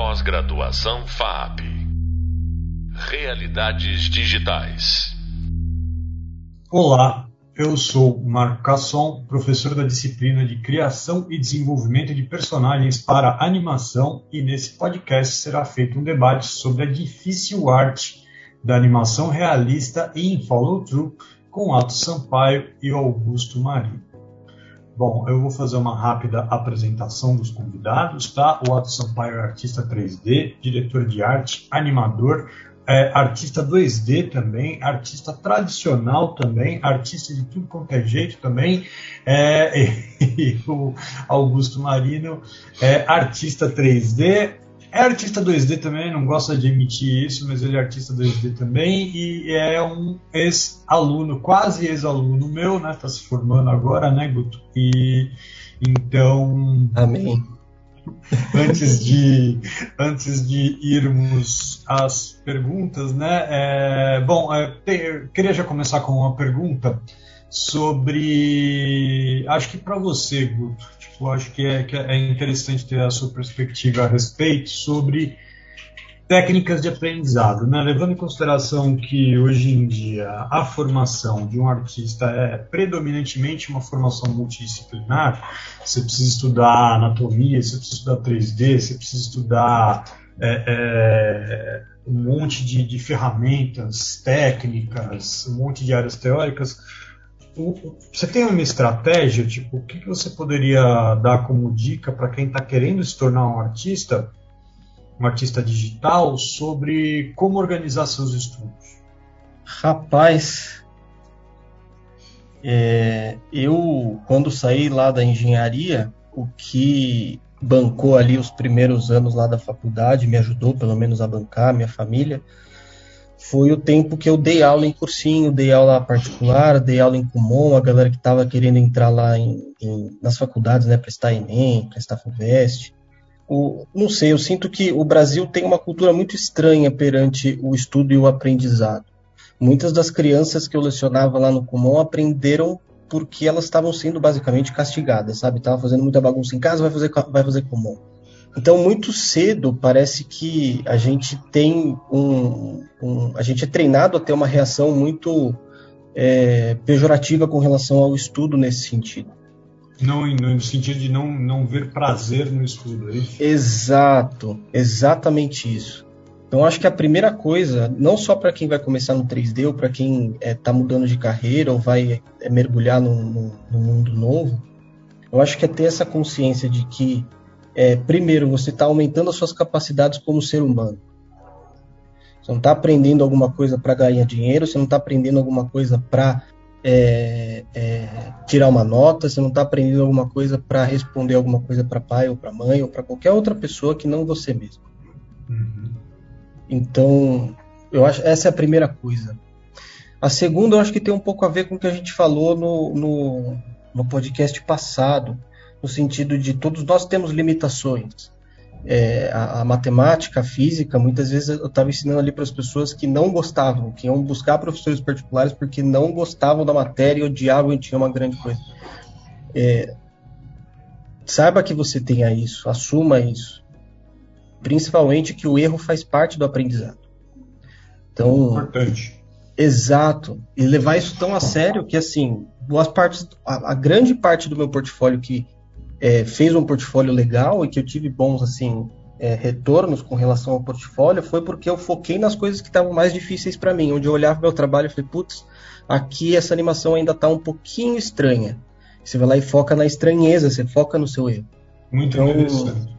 Pós-graduação FAP. Realidades digitais. Olá, eu sou Marco Casson, professor da disciplina de Criação e Desenvolvimento de Personagens para Animação, e nesse podcast será feito um debate sobre a difícil arte da animação realista em follow-through com Ato Sampaio e Augusto Marinho. Bom, eu vou fazer uma rápida apresentação dos convidados, tá? O Otto Sampaio é artista 3D, diretor de arte, animador, é, artista 2D também, artista tradicional também, artista de tudo quanto é jeito também, é, e, e o Augusto Marino é artista 3D, é artista 2D também, não gosta de emitir isso, mas ele é artista 2D também e é um ex-aluno, quase ex-aluno meu, né? Está se formando agora, né, Guto? E então. Amém. Antes de, antes de irmos às perguntas, né? É, bom, é, te, queria já começar com uma pergunta sobre. Acho que para você, Guto, eu acho que é, que é interessante ter a sua perspectiva a respeito sobre técnicas de aprendizado, né? levando em consideração que hoje em dia a formação de um artista é predominantemente uma formação multidisciplinar, você precisa estudar anatomia, você precisa estudar 3D, você precisa estudar é, é, um monte de, de ferramentas técnicas, um monte de áreas teóricas você tem uma estratégia, tipo, o que, você poderia dar como dica para quem está querendo se tornar um artista, um artista digital, sobre como organizar seus estudos? Rapaz, é, eu quando saí lá da engenharia, o que bancou ali os primeiros anos lá da faculdade, me ajudou pelo menos a bancar minha família, foi o tempo que eu dei aula em cursinho, dei aula particular, dei aula em Kumon, a galera que estava querendo entrar lá em, em, nas faculdades, né, prestar Enem, prestar FUVEST. O, não sei, eu sinto que o Brasil tem uma cultura muito estranha perante o estudo e o aprendizado. Muitas das crianças que eu lecionava lá no Kumon aprenderam porque elas estavam sendo basicamente castigadas, sabe? Estavam fazendo muita bagunça em casa, vai fazer, vai fazer Kumon. Então, muito cedo, parece que a gente tem um, um a gente é treinado a ter uma reação muito é, pejorativa com relação ao estudo nesse sentido. Não, no sentido de não, não ver prazer no estudo, é isso? Exato, exatamente isso. Então, acho que a primeira coisa, não só para quem vai começar no 3D ou para quem está é, tá mudando de carreira ou vai é, mergulhar no, no, no mundo novo, eu acho que é ter essa consciência de que é, primeiro, você está aumentando as suas capacidades como ser humano. Você não está aprendendo alguma coisa para ganhar dinheiro, você não está aprendendo alguma coisa para é, é, tirar uma nota, você não está aprendendo alguma coisa para responder alguma coisa para pai ou para mãe ou para qualquer outra pessoa que não você mesmo. Uhum. Então, eu acho essa é a primeira coisa. A segunda, eu acho que tem um pouco a ver com o que a gente falou no, no, no podcast passado, no sentido de todos nós temos limitações. É, a, a, matemática, a física, muitas vezes eu estava ensinando ali para as pessoas que não gostavam, que iam buscar professores particulares porque não gostavam da matéria odiavam e tinham uma grande coisa. É, saiba que você tenha isso, assuma isso. Principalmente que o erro faz parte do aprendizado. Então, Importante. Exato. E levar isso tão a sério que, assim, boas partes, a, a grande parte do meu portfólio que é, fez um portfólio legal e que eu tive bons assim é, retornos com relação ao portfólio foi porque eu foquei nas coisas que estavam mais difíceis para mim, onde eu olhava meu trabalho e falei, putz, aqui essa animação ainda está um pouquinho estranha. Você vai lá e foca na estranheza, você foca no seu erro. Muito então, interessante.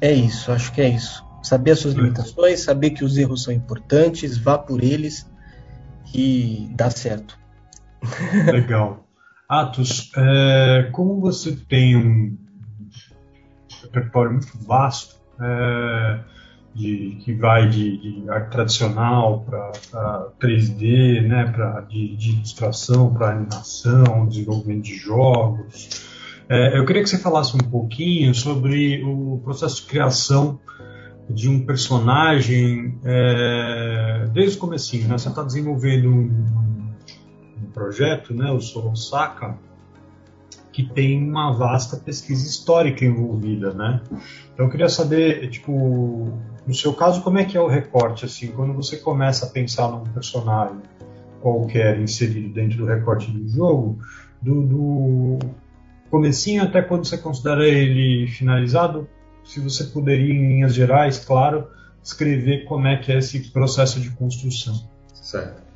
É isso, acho que é isso. Saber as suas limitações, saber que os erros são importantes, vá por eles e dá certo. Legal. Atos, é, como você tem um repertório muito vasto, é, de, que vai de, de arte tradicional para 3D, né, pra, de, de ilustração para animação, desenvolvimento de jogos. É, eu queria que você falasse um pouquinho sobre o processo de criação de um personagem é, desde o comecinho. Né? Você está desenvolvendo um, projeto, né, o Solo Saka, que tem uma vasta pesquisa histórica envolvida, né? Então eu queria saber, tipo, no seu caso, como é que é o recorte, assim, quando você começa a pensar num personagem qualquer inserido dentro do recorte do jogo, do, do comecinho até quando você considera ele finalizado, se você poderia, em linhas gerais, claro, escrever como é que é esse processo de construção. Certo.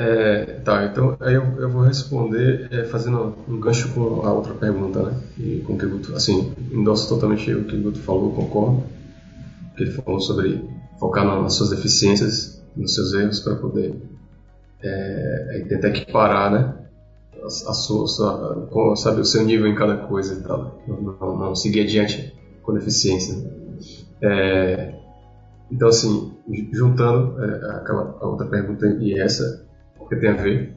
É, tá, então aí eu, eu vou responder é, fazendo um gancho com a outra pergunta, né? E com o que o Guto, assim, endosso totalmente o que o Guto falou, concordo. Que ele falou sobre focar nas suas deficiências, nos seus erros, para poder é, tentar equiparar, né? A, a sua, a, sabe, o seu nível em cada coisa e tal. Não, não, não seguir adiante com deficiência. É, então, assim, juntando é, aquela outra pergunta e essa, que tem a ver,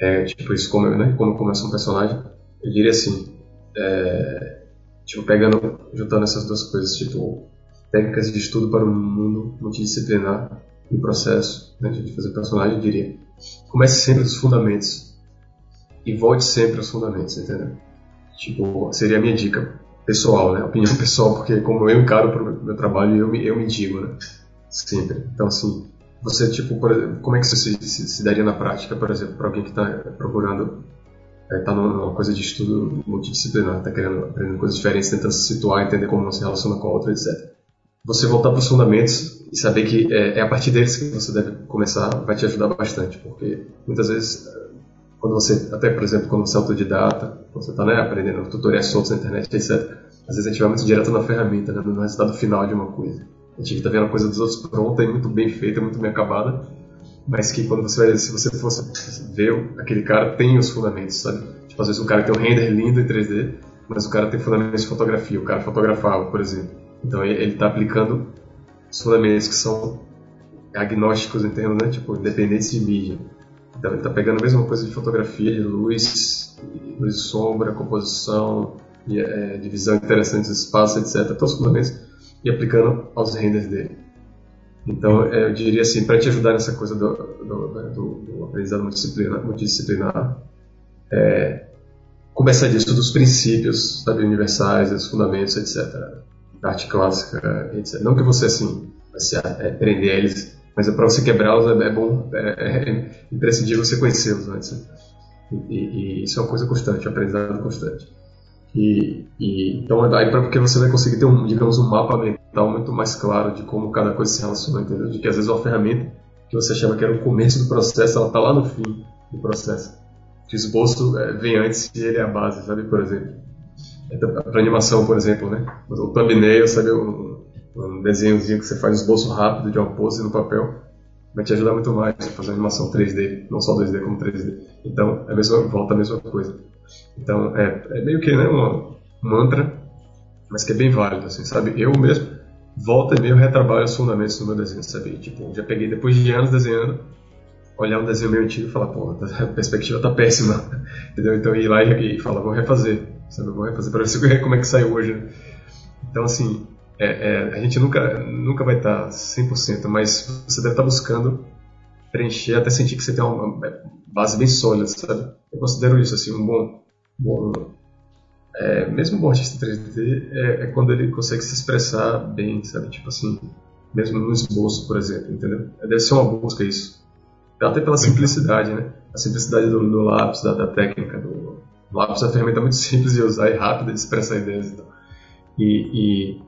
é, tipo, isso como, né, como começa um personagem, eu diria assim, é, tipo, pegando, juntando essas duas coisas, tipo, técnicas de estudo para um mundo multidisciplinar no processo né, de fazer personagem, eu diria, comece sempre dos fundamentos e volte sempre aos fundamentos, entendeu? Tipo, seria a minha dica pessoal, né? Opinião pessoal, porque como eu encaro o meu trabalho, eu me, eu me digo, né? Sempre. Então, assim, você, tipo, por, como é que isso se, se, se, daria na prática, por exemplo, para alguém que está procurando, está é, tá numa coisa de estudo multidisciplinar, está querendo aprender coisas diferentes, tentando se situar, entender como se relaciona com a outra, etc. Você voltar para os fundamentos e saber que é, é a partir deles que você deve começar, vai te ajudar bastante, porque muitas vezes quando você, até por exemplo, quando você é autodidata, você está né, aprendendo tutoriais soltos na internet, etc. Às vezes a gente vai muito direto na ferramenta, né, no resultado final de uma coisa. A gente está vendo a coisa dos outros pronta e muito bem feita, muito bem acabada, mas que quando você vai, se você fosse ver, aquele cara tem os fundamentos, sabe? Tipo, às vezes um cara tem um render lindo em 3D, mas o cara tem fundamentos de fotografia, o cara fotografava, por exemplo. Então ele está aplicando os fundamentos que são agnósticos em termos, né, tipo, independentes de mídia. Então ele está pegando a mesma coisa de fotografia, de luz, luz e sombra, composição, e, é, divisão interessante dos espaços, etc. Todos os fundamentos e aplicando aos renders dele. Então é, eu diria assim, para te ajudar nessa coisa do, do, do, do aprendizado multidisciplinar, multidisciplinar é, começa disso, dos princípios sabe, universais, dos fundamentos, etc. Da arte clássica, etc. Não que você assim vai se é, aprender eles mas para você quebrá-los é, é, bom, é, é, imprescindível você conhecê-los antes. Né? E, e, isso é uma coisa constante, um aprendizado constante. E, e então aí para porque você vai conseguir ter um, digamos, um mapa mental muito mais claro de como cada coisa se relaciona, entendeu? De que às vezes uma ferramenta que você achava que era o começo do processo, ela está lá no fim do processo. O esboço é, vem antes e ele é a base, sabe? Por exemplo, para animação, por exemplo, né? O thumbnail, sabe? Um, um desenhozinho que você faz esboço rápido de uma pose no papel, vai te ajudar muito mais a fazer animação 3D, não só 2D como 3D. Então, é a mesma, volta a mesma coisa. Então, é, é meio que né, um mantra, mas que é bem válido, assim, sabe? Eu mesmo, volta e meio, retrabalho os fundamentos do meu desenho, sabe? Tipo, já peguei, depois de anos desenhando, olhar um desenho meio antigo e falar, pô, a perspectiva tá péssima, entendeu? Então, ir lá e, e falar, vou refazer, sabe? Vou refazer para ver como é que saiu hoje, né? Então, assim, é, é, a gente nunca, nunca vai estar 100%, mas você deve estar buscando preencher até sentir que você tem uma base bem sólida, sabe? Eu considero isso assim um bom, bom é, mesmo um bom artista 3D é, é, quando ele consegue se expressar bem, sabe? Tipo assim, mesmo no esboço, por exemplo, entendeu? Deve ser uma busca isso. Até pela simplicidade, né? A simplicidade do, do lápis, da, da técnica do o lápis é uma ferramenta muito simples de usar e rápida de expressar ideias. Então. E, e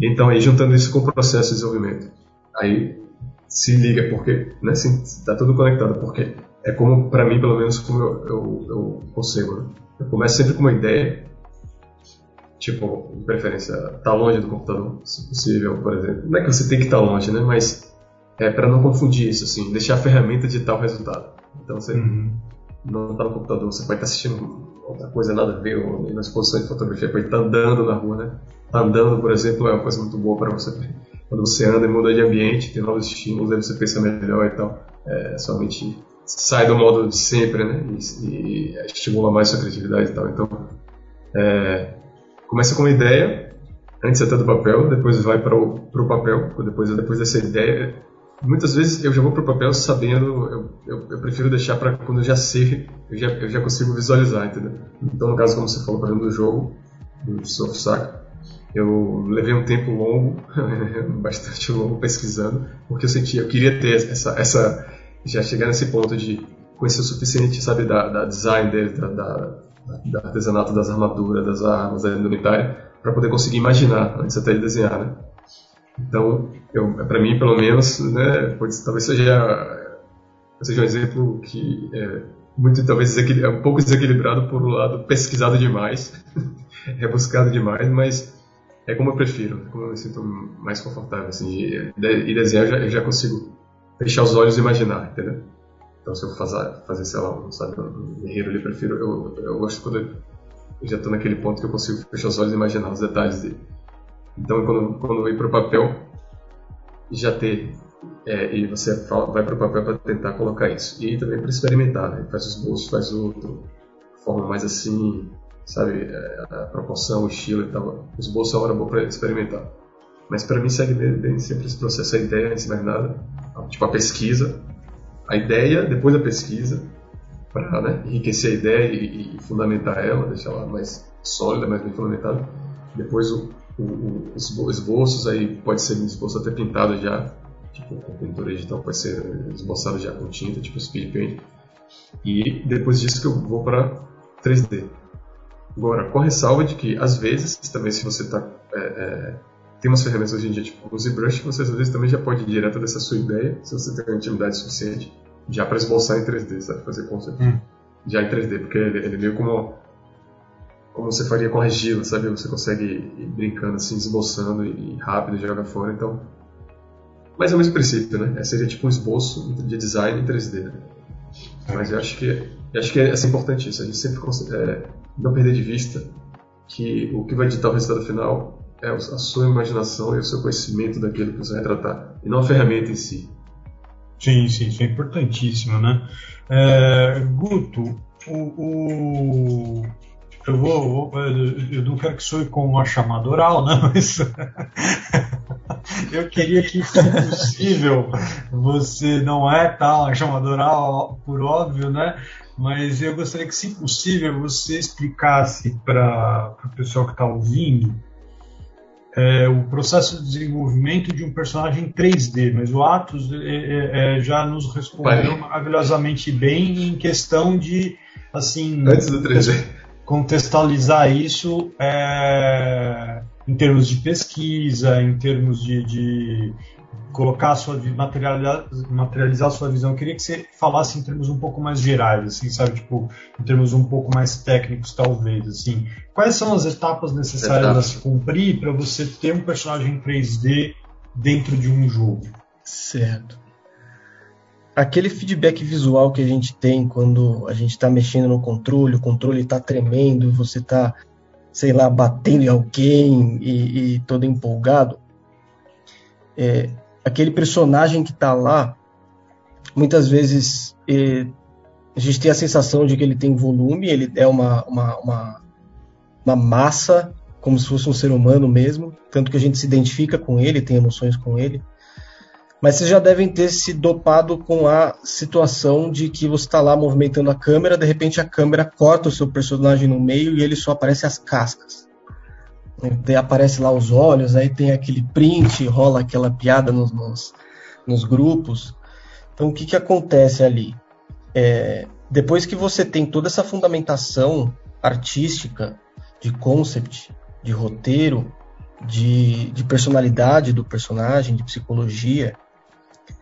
então, aí juntando isso com o processo de desenvolvimento, aí se liga porque, né, está tudo conectado, porque é como, para mim, pelo menos, como eu, eu, eu consigo. Né? Eu começo sempre com uma ideia, tipo, de preferência, tá longe do computador, se possível, por exemplo. Não é que você tem que estar tá longe, né, mas é para não confundir isso, assim, deixar a ferramenta de tal resultado. Então, você uhum. não está no computador, você pode estar tá assistindo outra coisa nada a ver, ou na exposição de fotografia, pode estar tá andando na rua, né? andando, por exemplo, é uma coisa muito boa para você. Quando você anda e muda de ambiente, tem novos estímulos, aí você pensa melhor e tal. É, somente sai do modo de sempre, né? E, e estimula mais sua criatividade e tal. Então, é, começa com uma ideia, antes até do papel, depois vai para o papel, depois, depois dessa ideia, muitas vezes eu já vou para o papel sabendo, eu, eu, eu prefiro deixar para quando eu já sei, eu já, eu já consigo visualizar, entendeu? Então, no caso, como você falou, por exemplo, do jogo, do Soft eu levei um tempo longo, bastante longo pesquisando, porque eu sentia, eu queria ter essa, essa já chegar nesse ponto de conhecer o suficiente, sabe, da, da design dele, da, da, da, artesanato das armaduras, das armas, da indumentária, para poder conseguir imaginar antes até de desenhar, né? Então, para mim, pelo menos, né, pode, talvez seja, seja um exemplo que é muito, talvez, é um pouco desequilibrado por um lado pesquisado demais, rebuscado demais, mas é como eu prefiro, é como eu me sinto mais confortável, assim, e, e desenhar eu já, eu já, consigo fechar os olhos e imaginar, entendeu? Então se eu fazer, fazer sei lá, sabe, um guerreiro ali, prefiro, eu, eu gosto quando eu, já estou naquele ponto que eu consigo fechar os olhos e imaginar os detalhes dele. Então quando, quando eu ir para o papel, já ter, é, e você vai para o papel para tentar colocar isso. E também para experimentar, né? faz os bolsos, faz outro, forma mais assim, sabe, é, a proporção, o estilo e tal. Os bolsos é uma hora boa para experimentar. Mas para mim segue bem sempre esse processo, a ideia antes de mais nada, tipo a pesquisa, a ideia depois da pesquisa, para né, enriquecer a ideia e, e, fundamentar ela, deixar ela mais sólida, mais bem fundamentada. Depois o, o, os esboços, aí pode ser um esboço até pintado já, tipo com pintura digital, pode ser esboçado já com tinta, tipo speed paint. E depois disso que eu vou para 3D. Agora, com ressalva de que, às vezes, também se você está... É, é, tem umas ferramentas hoje em dia, tipo o ZBrush, que você às vezes também já pode ir direto dessa sua ideia, se você tem uma intimidade suficiente, já para esboçar em 3D, sabe? Fazer concept hum. já em 3D, porque ele, ele é meio como como você faria com argila, sabe? Você consegue ir brincando assim, esboçando e, rápido joga fora, então... Mas é o mesmo princípio, né? É, seria tipo um esboço de design em 3D, né? Mas eu acho que, eu acho que é, é importante isso, a gente sempre é, não perder de vista que o que vai ditar o resultado final é a sua imaginação e o seu conhecimento daquilo que você vai tratar, e não a ferramenta em si. Sim, sim, isso é importantíssimo, né? É, Guto, o, o, eu vou, eu não quero que soe como uma chamada oral, né? Mas eu queria que, se possível, você não é tal uma chamada oral, por óbvio, né? mas eu gostaria que, se possível, você explicasse para o pessoal que está ouvindo é, o processo de desenvolvimento de um personagem 3D, mas o Atos é, é, é, já nos respondeu maravilhosamente bem em questão de assim antes do 3D contextualizar isso é, em termos de pesquisa, em termos de, de colocar a sua materializar, materializar a sua visão. Eu queria que você falasse em termos um pouco mais gerais, assim, sabe, tipo, em termos um pouco mais técnicos, talvez, assim. Quais são as etapas necessárias etapas. a se cumprir para você ter um personagem 3D dentro de um jogo? Certo. Aquele feedback visual que a gente tem quando a gente está mexendo no controle, o controle está tremendo, você está, sei lá, batendo em alguém e, e todo empolgado, é, aquele personagem que está lá, muitas vezes é, a gente tem a sensação de que ele tem volume, ele é uma, uma, uma, uma, massa, como se fosse um ser humano mesmo, tanto que a gente se identifica com ele, tem emoções com ele. Mas vocês já devem ter se dopado com a situação de que você está lá movimentando a câmera, de repente a câmera corta o seu personagem no meio e ele só aparece as cascas. Aparece lá os olhos, aí tem aquele print, rola aquela piada nos, nos, nos grupos. Então o que, que acontece ali? É, depois que você tem toda essa fundamentação artística, de concept, de roteiro, de, de personalidade do personagem, de psicologia,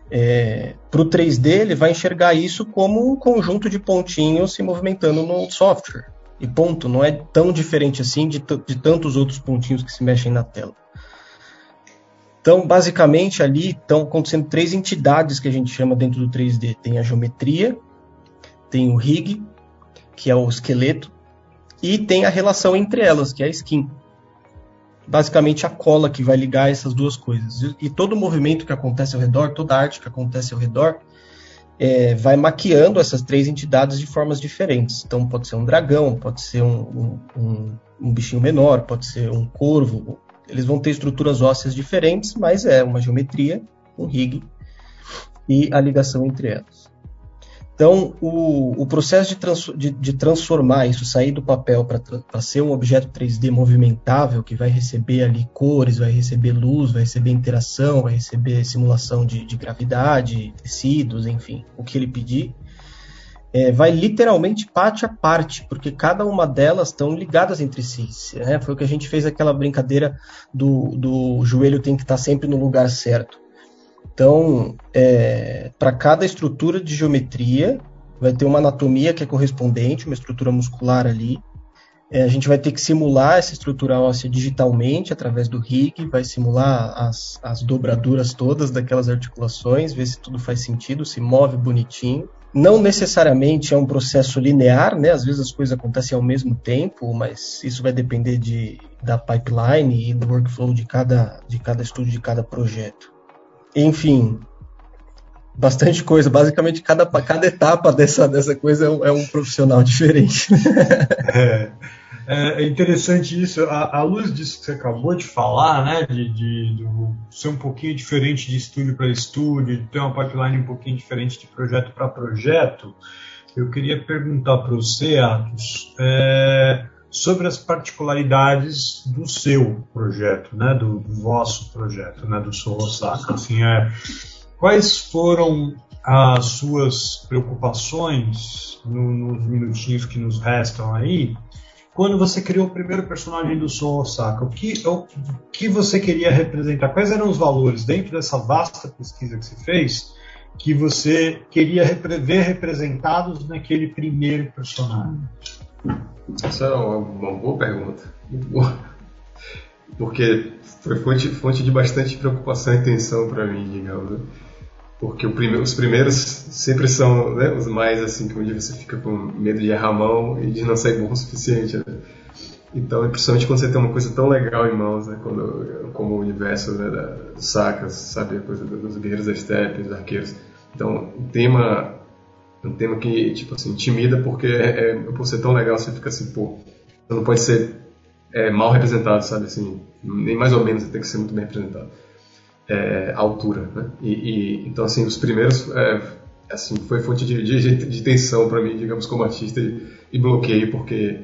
é, para o 3D ele vai enxergar isso como um conjunto de pontinhos se movimentando no software. E ponto, não é tão diferente assim de, de tantos outros pontinhos que se mexem na tela. Então, basicamente, ali estão acontecendo três entidades que a gente chama dentro do 3D. Tem a geometria, tem o rig, que é o esqueleto, e tem a relação entre elas, que é a skin. Basicamente, a cola que vai ligar essas duas coisas. E todo o movimento que acontece ao redor, toda a arte que acontece ao redor, é, vai maquiando essas três entidades de formas diferentes. Então pode ser um dragão, pode ser um, um, um, bichinho menor, pode ser um corvo. Eles vão ter estruturas ósseas diferentes, mas é uma geometria, um rig e a ligação entre elas. Então, o, o processo de, trans, de, de, transformar isso, sair do papel para ser um objeto 3D movimentável, que vai receber ali cores, vai receber luz, vai receber interação, vai receber simulação de, de gravidade, tecidos, enfim, o que ele pedir, é, vai literalmente parte a parte, porque cada uma delas estão ligadas entre si. Né? Foi o que a gente fez aquela brincadeira do, do joelho tem que estar sempre no lugar certo. Então, é, para cada estrutura de geometria, vai ter uma anatomia que é correspondente, uma estrutura muscular ali. É, a gente vai ter que simular essa estrutura óssea digitalmente através do rig, vai simular as, as dobraduras todas daquelas articulações, ver se tudo faz sentido, se move bonitinho. Não necessariamente é um processo linear, né? Às vezes as coisas acontecem ao mesmo tempo, mas isso vai depender de, da pipeline e do workflow de cada, de cada estudo, de cada projeto. Enfim, bastante coisa. Basicamente, cada, cada etapa dessa, dessa coisa é um, é um profissional diferente. é, é, interessante isso. À, luz disso que você acabou de falar, né, de, de, de ser um pouquinho diferente de estúdio para estúdio, de ter uma pipeline um pouquinho diferente de projeto para projeto, eu queria perguntar para você, Atos, é, sobre as particularidades do seu projeto, né, do, do vosso projeto, né, do Soul Osaka. Assim, é, quais foram as suas preocupações no, nos minutinhos que nos restam aí quando você criou o primeiro personagem do Soul Osaka? O que, o que você queria representar? Quais eram os valores dentro dessa vasta pesquisa que você fez que você queria ver representados naquele primeiro personagem? Essa é uma, uma boa pergunta. Muito boa. Porque foi fonte, fonte de bastante preocupação e tensão para mim, digamos. Né? porque os primeiros sempre são né, os mais assim que onde você fica com medo de errar a mão e de não sair bom o suficiente. Né? Então, principalmente quando você tem uma coisa tão legal em mãos, né, quando, como o universo né, da, dos sacas, sabe, a coisa dos guerreiros da steppe, dos arqueiros. Então, um tema, um tema que tipo assim intimida porque é, é, por ser tão legal você fica assim, pô, você não pode ser é, mal representado, sabe assim, nem mais ou menos, você tem que ser muito bem representado é, altura, né? E, e, então assim os primeiros é, assim foi fonte de, de, de tensão para mim, digamos como artista e, e bloqueio porque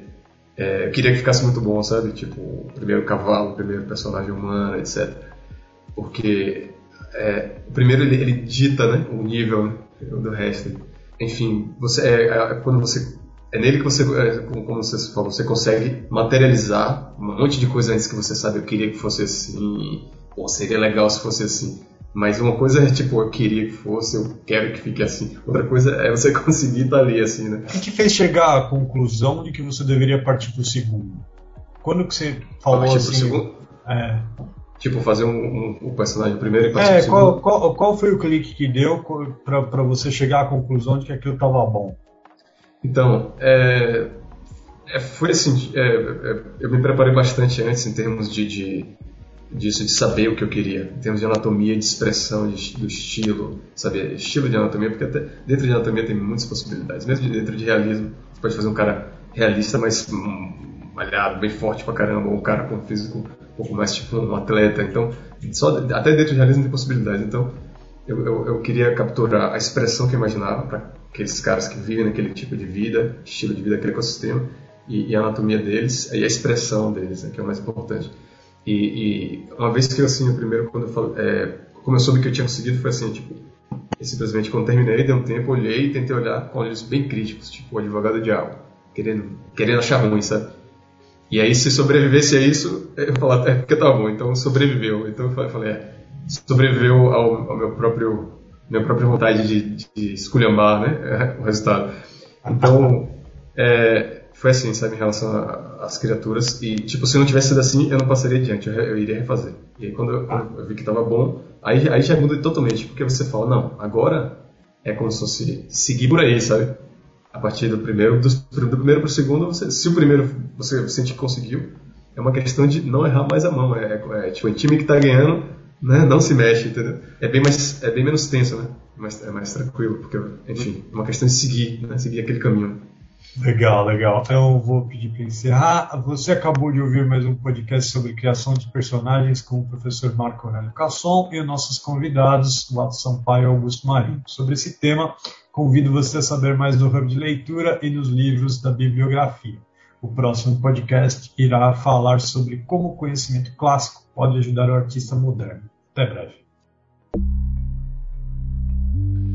é, eu queria que ficasse muito bom, sabe? Tipo o primeiro cavalo, o primeiro personagem humano, etc. Porque é, o primeiro ele, ele, dita, né? O nível né, do resto. Enfim, você é, é, quando você é nele que você, é, como você falou, você consegue materializar um monte de coisa antes que você sabe. Eu queria que fosse assim pô, seria legal se fosse assim. Mas uma coisa é tipo, eu queria que fosse, eu quero que fique assim. Outra coisa é você conseguir estar ali assim, né? O que te fez chegar à conclusão de que você deveria partir para o segundo? Quando que você falou partir assim? segundo? É. Tipo, fazer um, um, um personagem primeiro e partir é, qual, segundo? Qual, qual foi o clique que deu para você chegar à conclusão de que aquilo estava bom? Então, é, é, foi assim, é, é, eu me preparei bastante antes em termos de, de disso de saber o que eu queria, em termos de anatomia, de expressão, de, do estilo, saber estilo de anatomia, porque até dentro de anatomia tem muitas possibilidades. Mesmo dentro de realismo, você pode fazer um cara realista, mas um, malhado, bem forte pra caramba, ou um cara com físico um pouco mais tipo um atleta. Então, só até dentro de realismo tem possibilidades. Então, eu, eu, eu queria capturar a expressão que eu imaginava para aqueles caras que vivem naquele tipo de vida, estilo de vida, aquele ecossistema, e, e a anatomia deles, e a expressão deles, né, que é o mais importante. E, e, uma vez que eu assim, o primeiro, quando eu falo, é, como eu soube que eu tinha conseguido, foi assim, tipo, simplesmente quando terminei, dei um tempo, olhei e tentei olhar com olhos bem críticos, tipo, o advogado diabo, querendo, querendo achar ruim, sabe? E aí, se sobrevivesse a isso, eu falava, é porque tá bom, então sobreviveu. Então eu falei, é, sobreviveu ao, ao meu próprio, minha própria vontade de, de esculhambar, né, o resultado. Então, é, foi assim, sabe, em relação às criaturas. E, tipo, se não tivesse sido assim, eu não passaria adiante, eu, eu iria refazer. E aí, quando eu, eu, vi que tava bom, aí, aí já muda totalmente, porque você fala, não, agora é como se fosse seguir por aí, sabe? A partir do primeiro, do, do primeiro pro segundo, você, se o primeiro você sente que conseguiu, é uma questão de não errar mais a mão. É, é, é tipo, o time que tá ganhando né, não se mexe, entendeu? É bem, mais, é bem menos tenso, né? Mas, é mais tranquilo, porque, enfim, é uma questão de seguir, né? Seguir aquele caminho. Legal, legal. Então vou pedir para encerrar. Você acabou de ouvir mais um podcast sobre criação de personagens com o professor Marco Aurélio Casson e nossos convidados, Watson Sampaio e Augusto Marinho. Sobre esse tema, convido você a saber mais no Hub de Leitura e nos livros da bibliografia. O próximo podcast irá falar sobre como o conhecimento clássico pode ajudar o artista moderno. Até breve.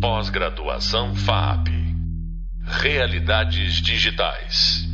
Pós-graduação FAP Realidades Digitais.